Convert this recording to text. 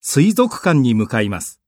水族館に向かいます。